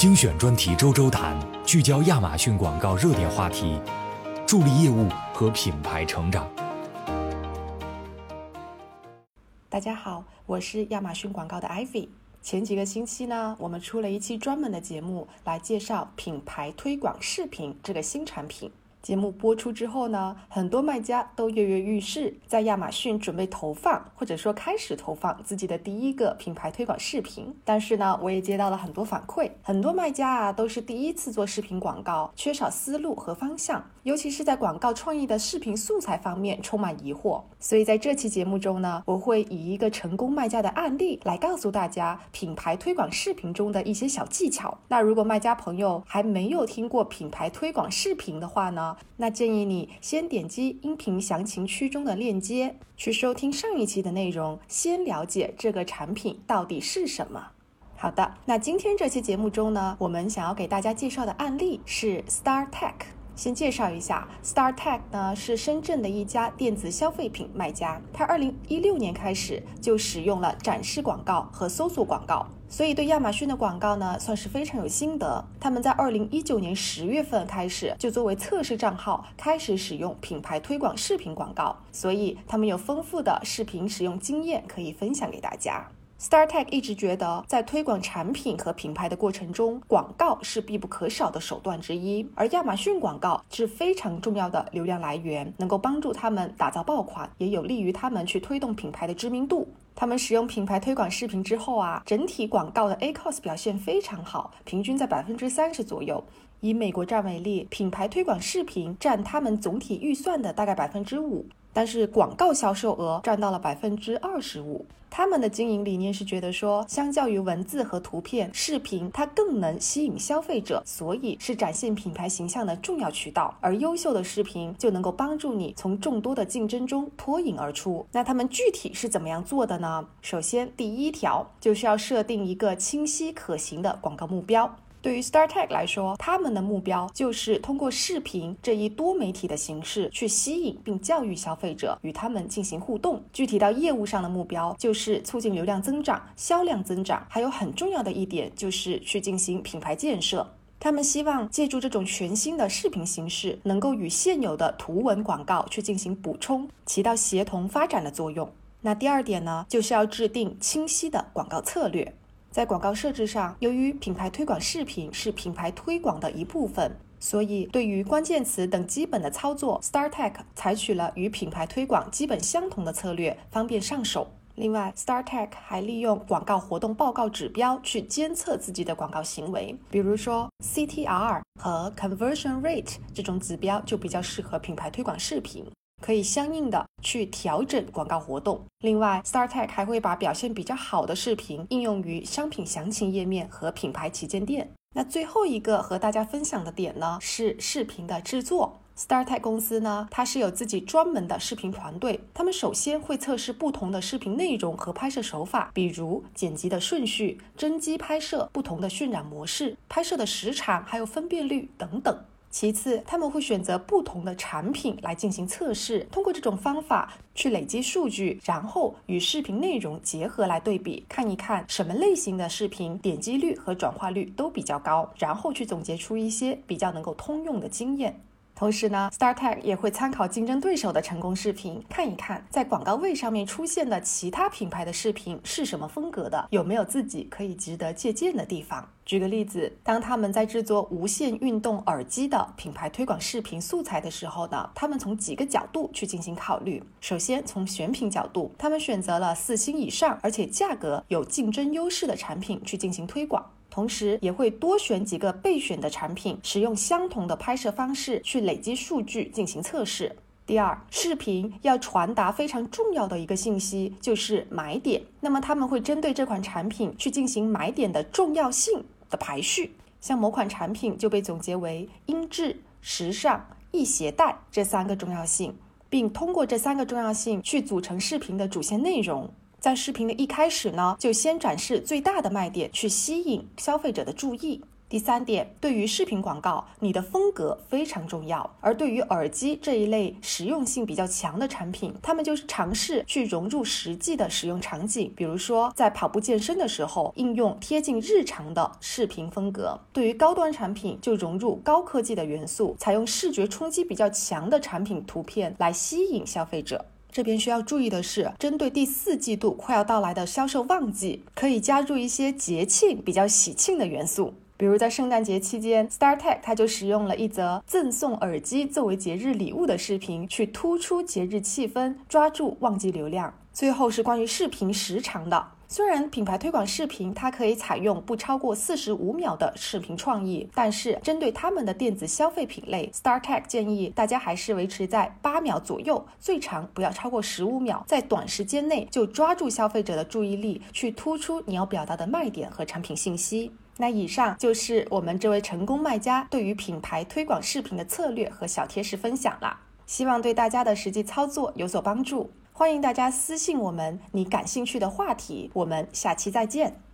精选专题周周谈，聚焦亚马逊广告热点话题，助力业务和品牌成长。大家好，我是亚马逊广告的 Ivy。前几个星期呢，我们出了一期专门的节目来介绍品牌推广视频这个新产品。节目播出之后呢，很多卖家都跃跃欲试，在亚马逊准备投放，或者说开始投放自己的第一个品牌推广视频。但是呢，我也接到了很多反馈，很多卖家啊都是第一次做视频广告，缺少思路和方向，尤其是在广告创意的视频素材方面充满疑惑。所以在这期节目中呢，我会以一个成功卖家的案例来告诉大家品牌推广视频中的一些小技巧。那如果卖家朋友还没有听过品牌推广视频的话呢？那建议你先点击音频详情区中的链接，去收听上一期的内容，先了解这个产品到底是什么。好的，那今天这期节目中呢，我们想要给大家介绍的案例是 Star Tech。先介绍一下，Star Tech 呢是深圳的一家电子消费品卖家，它二零一六年开始就使用了展示广告和搜索广告。所以对亚马逊的广告呢，算是非常有心得。他们在二零一九年十月份开始就作为测试账号开始使用品牌推广视频广告，所以他们有丰富的视频使用经验可以分享给大家。StarTech 一直觉得，在推广产品和品牌的过程中，广告是必不可少的手段之一。而亚马逊广告是非常重要的流量来源，能够帮助他们打造爆款，也有利于他们去推动品牌的知名度。他们使用品牌推广视频之后啊，整体广告的 ACOS 表现非常好，平均在百分之三十左右。以美国站为例，品牌推广视频占他们总体预算的大概百分之五。但是广告销售额占到了百分之二十五。他们的经营理念是觉得说，相较于文字和图片，视频它更能吸引消费者，所以是展现品牌形象的重要渠道。而优秀的视频就能够帮助你从众多的竞争中脱颖而出。那他们具体是怎么样做的呢？首先，第一条就是要设定一个清晰可行的广告目标。对于 StarTech 来说，他们的目标就是通过视频这一多媒体的形式去吸引并教育消费者，与他们进行互动。具体到业务上的目标，就是促进流量增长、销量增长，还有很重要的一点就是去进行品牌建设。他们希望借助这种全新的视频形式，能够与现有的图文广告去进行补充，起到协同发展的作用。那第二点呢，就是要制定清晰的广告策略。在广告设置上，由于品牌推广视频是品牌推广的一部分，所以对于关键词等基本的操作，StarTech 采取了与品牌推广基本相同的策略，方便上手。另外，StarTech 还利用广告活动报告指标去监测自己的广告行为，比如说 CTR 和 Conversion Rate 这种指标就比较适合品牌推广视频。可以相应的去调整广告活动。另外，StarTech 还会把表现比较好的视频应用于商品详情页面和品牌旗舰店。那最后一个和大家分享的点呢，是视频的制作。StarTech 公司呢，它是有自己专门的视频团队，他们首先会测试不同的视频内容和拍摄手法，比如剪辑的顺序、真机拍摄、不同的渲染模式、拍摄的时长，还有分辨率等等。其次，他们会选择不同的产品来进行测试，通过这种方法去累积数据，然后与视频内容结合来对比，看一看什么类型的视频点击率和转化率都比较高，然后去总结出一些比较能够通用的经验。同时呢，StarTech 也会参考竞争对手的成功视频，看一看在广告位上面出现的其他品牌的视频是什么风格的，有没有自己可以值得借鉴的地方。举个例子，当他们在制作无线运动耳机的品牌推广视频素材的时候呢，他们从几个角度去进行考虑。首先，从选品角度，他们选择了四星以上，而且价格有竞争优势的产品去进行推广。同时也会多选几个备选的产品，使用相同的拍摄方式去累积数据进行测试。第二，视频要传达非常重要的一个信息，就是买点。那么他们会针对这款产品去进行买点的重要性的排序。像某款产品就被总结为音质、时尚、易携带这三个重要性，并通过这三个重要性去组成视频的主线内容。在视频的一开始呢，就先展示最大的卖点，去吸引消费者的注意。第三点，对于视频广告，你的风格非常重要。而对于耳机这一类实用性比较强的产品，他们就是尝试去融入实际的使用场景，比如说在跑步健身的时候，应用贴近日常的视频风格；对于高端产品，就融入高科技的元素，采用视觉冲击比较强的产品图片来吸引消费者。这边需要注意的是，针对第四季度快要到来的销售旺季，可以加入一些节庆比较喜庆的元素。比如在圣诞节期间，StarTech 它就使用了一则赠送耳机作为节日礼物的视频，去突出节日气氛，抓住旺季流量。最后是关于视频时长的，虽然品牌推广视频它可以采用不超过四十五秒的视频创意，但是针对他们的电子消费品类，StarTech 建议大家还是维持在八秒左右，最长不要超过十五秒，在短时间内就抓住消费者的注意力，去突出你要表达的卖点和产品信息。那以上就是我们这位成功卖家对于品牌推广视频的策略和小贴士分享了，希望对大家的实际操作有所帮助。欢迎大家私信我们你感兴趣的话题，我们下期再见。